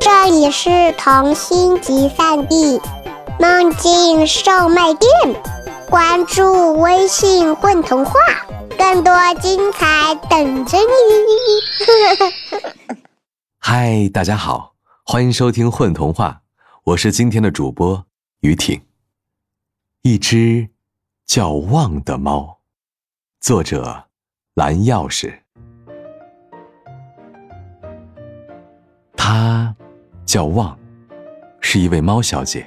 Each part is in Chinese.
这里是童心集散地，梦境售卖店。关注微信“混童话”，更多精彩等着你。嗨，大家好，欢迎收听《混童话》，我是今天的主播于挺。一只叫旺的猫，作者蓝钥匙。她叫旺，是一位猫小姐。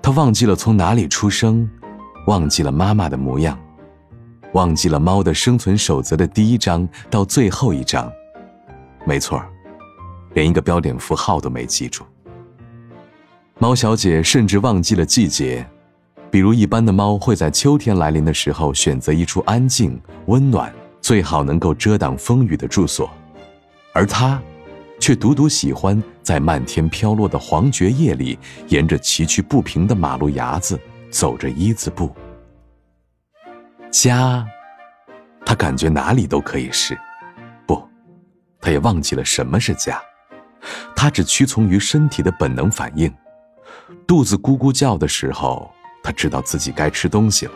她忘记了从哪里出生，忘记了妈妈的模样，忘记了猫的生存守则的第一章到最后一章。没错连一个标点符号都没记住。猫小姐甚至忘记了季节。比如，一般的猫会在秋天来临的时候选择一处安静、温暖、最好能够遮挡风雨的住所，而它，却独独喜欢在漫天飘落的黄蕨叶里，沿着崎岖不平的马路牙子走着一字步。家，他感觉哪里都可以是，不，他也忘记了什么是家，他只屈从于身体的本能反应，肚子咕咕叫的时候。他知道自己该吃东西了。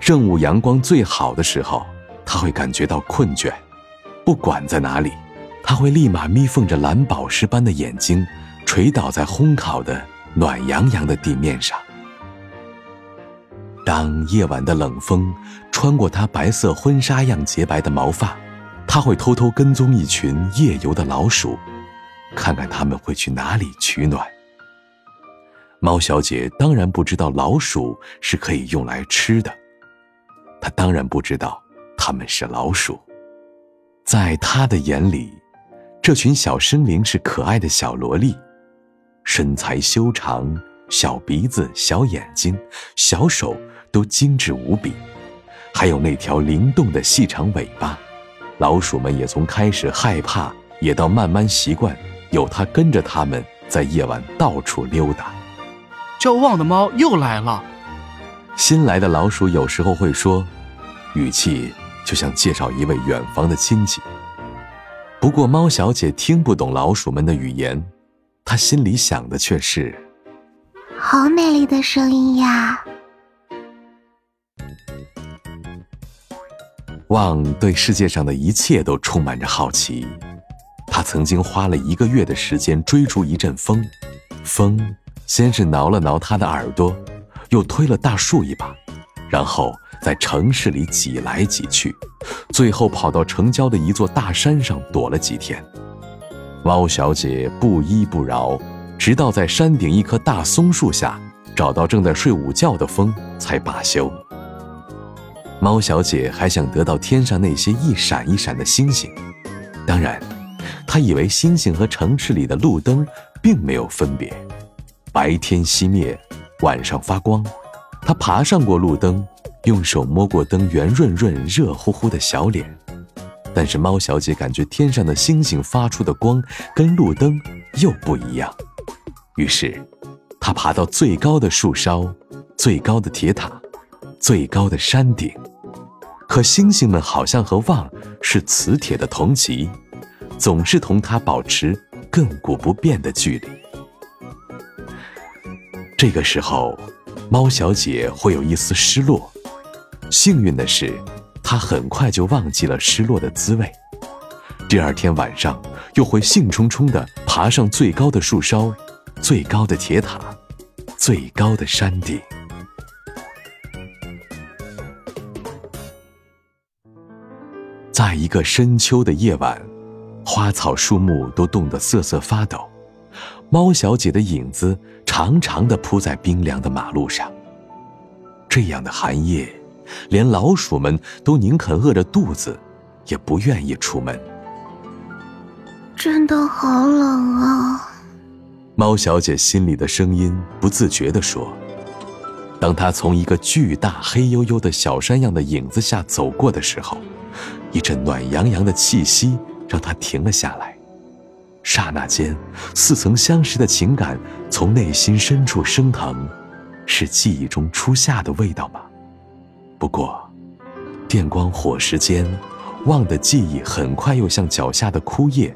正午阳光最好的时候，他会感觉到困倦。不管在哪里，他会立马眯缝着蓝宝石般的眼睛，垂倒在烘烤的暖洋洋的地面上。当夜晚的冷风穿过他白色婚纱样洁白的毛发，他会偷偷跟踪一群夜游的老鼠，看看他们会去哪里取暖。猫小姐当然不知道老鼠是可以用来吃的，她当然不知道它们是老鼠。在她的眼里，这群小生灵是可爱的小萝莉，身材修长，小鼻子、小眼睛、小手都精致无比，还有那条灵动的细长尾巴。老鼠们也从开始害怕，也到慢慢习惯，有它跟着它们在夜晚到处溜达。叫旺的猫又来了。新来的老鼠有时候会说，语气就像介绍一位远房的亲戚。不过猫小姐听不懂老鼠们的语言，她心里想的却是：好美丽的声音呀！旺对世界上的一切都充满着好奇，他曾经花了一个月的时间追逐一阵风，风。先是挠了挠他的耳朵，又推了大树一把，然后在城市里挤来挤去，最后跑到城郊的一座大山上躲了几天。猫小姐不依不饶，直到在山顶一棵大松树下找到正在睡午觉的风，才罢休。猫小姐还想得到天上那些一闪一闪的星星，当然，她以为星星和城市里的路灯并没有分别。白天熄灭，晚上发光。她爬上过路灯，用手摸过灯圆润润、热乎乎的小脸。但是猫小姐感觉天上的星星发出的光跟路灯又不一样。于是，她爬到最高的树梢、最高的铁塔、最高的山顶。可星星们好像和旺是磁铁的同极，总是同它保持亘古不变的距离。这个时候，猫小姐会有一丝失落。幸运的是，她很快就忘记了失落的滋味。第二天晚上，又会兴冲冲地爬上最高的树梢、最高的铁塔、最高的山顶。在一个深秋的夜晚，花草树木都冻得瑟瑟发抖。猫小姐的影子长长的铺在冰凉的马路上。这样的寒夜，连老鼠们都宁肯饿着肚子，也不愿意出门。真的好冷啊！猫小姐心里的声音不自觉地说。当她从一个巨大黑黝黝的小山样的影子下走过的时候，一阵暖洋洋的气息让她停了下来。刹那间，似曾相识的情感从内心深处升腾，是记忆中初夏的味道吗？不过，电光火石间，旺的记忆很快又像脚下的枯叶，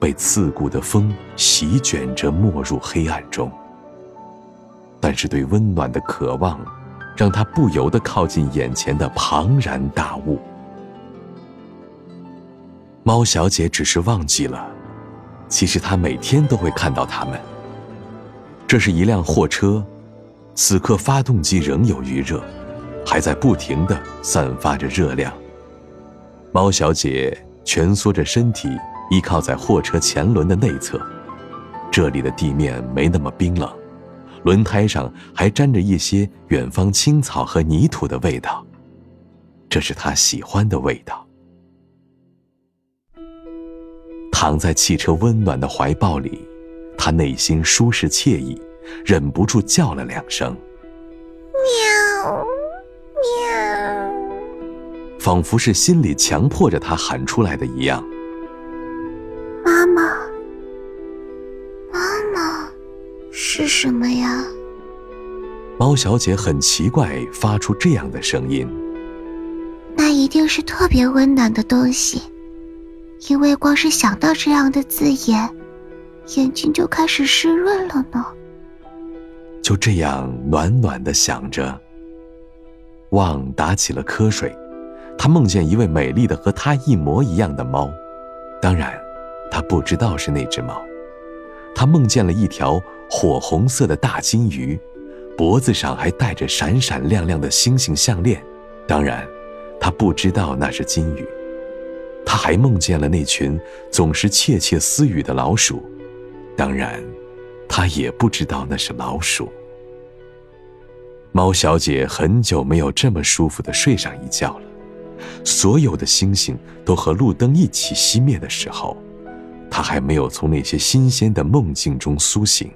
被刺骨的风席卷着没入黑暗中。但是对温暖的渴望，让他不由得靠近眼前的庞然大物。猫小姐只是忘记了，其实他每天都会看到它们。这是一辆货车，此刻发动机仍有余热，还在不停地散发着热量。猫小姐蜷缩着身体，依靠在货车前轮的内侧。这里的地面没那么冰冷，轮胎上还沾着一些远方青草和泥土的味道，这是她喜欢的味道。躺在汽车温暖的怀抱里，他内心舒适惬意，忍不住叫了两声：“喵，喵！”仿佛是心里强迫着他喊出来的一样。妈妈，妈妈，是什么呀？猫小姐很奇怪，发出这样的声音。那一定是特别温暖的东西。因为光是想到这样的字眼，眼睛就开始湿润了呢。就这样暖暖的想着，旺打起了瞌睡。他梦见一位美丽的和他一模一样的猫，当然，他不知道是那只猫。他梦见了一条火红色的大金鱼，脖子上还戴着闪闪亮亮的星星项链，当然，他不知道那是金鱼。他还梦见了那群总是窃窃私语的老鼠，当然，他也不知道那是老鼠。猫小姐很久没有这么舒服的睡上一觉了。所有的星星都和路灯一起熄灭的时候，她还没有从那些新鲜的梦境中苏醒。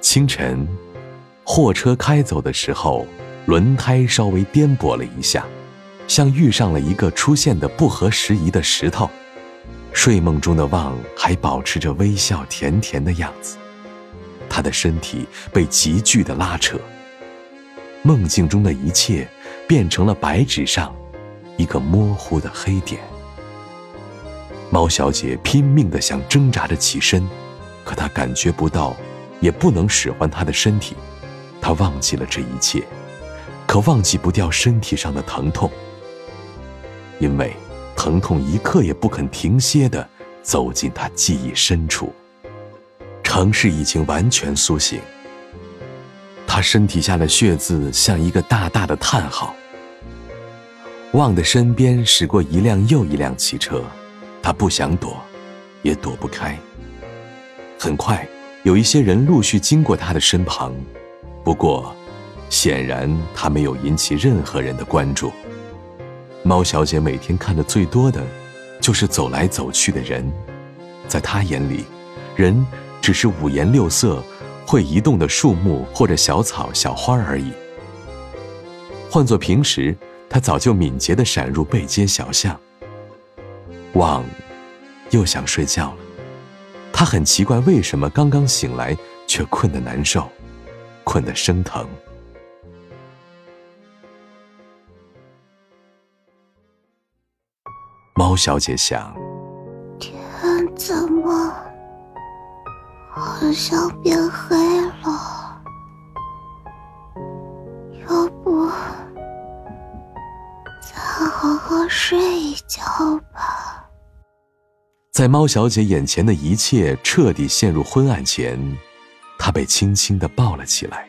清晨，货车开走的时候。轮胎稍微颠簸了一下，像遇上了一个出现的不合时宜的石头。睡梦中的旺还保持着微笑甜甜的样子，他的身体被急剧的拉扯。梦境中的一切变成了白纸上一个模糊的黑点。猫小姐拼命地想挣扎着起身，可她感觉不到，也不能使唤她的身体。她忘记了这一切。可忘记不掉身体上的疼痛，因为疼痛一刻也不肯停歇地走进他记忆深处。城市已经完全苏醒，他身体下的血渍像一个大大的叹号。旺的身边驶过一辆又一辆汽车，他不想躲，也躲不开。很快，有一些人陆续经过他的身旁，不过。显然，他没有引起任何人的关注。猫小姐每天看的最多的，就是走来走去的人。在她眼里，人只是五颜六色、会移动的树木或者小草、小花而已。换做平时，她早就敏捷地闪入背街小巷。旺，又想睡觉了。他很奇怪，为什么刚刚醒来却困得难受，困得生疼。小姐想：天怎么好像变黑了？要不再好好睡一觉吧。在猫小姐眼前的一切彻底陷入昏暗前，她被轻轻的抱了起来。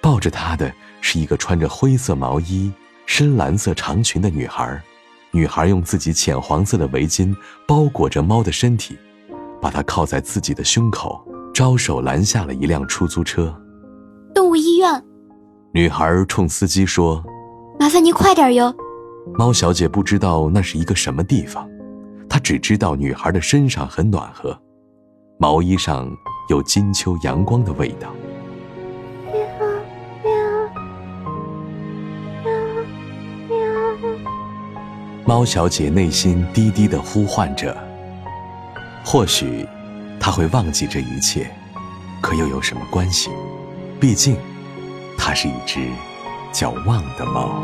抱着她的是一个穿着灰色毛衣、深蓝色长裙的女孩。女孩用自己浅黄色的围巾包裹着猫的身体，把它靠在自己的胸口，招手拦下了一辆出租车。动物医院。女孩冲司机说：“麻烦您快点哟。”猫小姐不知道那是一个什么地方，她只知道女孩的身上很暖和，毛衣上有金秋阳光的味道。猫小姐内心低低的呼唤着。或许，它会忘记这一切，可又有什么关系？毕竟，它是一只叫旺的猫。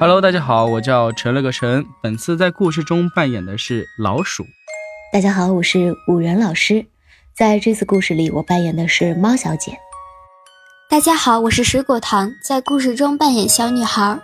Hello，大家好，我叫陈了个陈。本次在故事中扮演的是老鼠。大家好，我是五仁老师，在这次故事里，我扮演的是猫小姐。大家好，我是水果糖，在故事中扮演小女孩。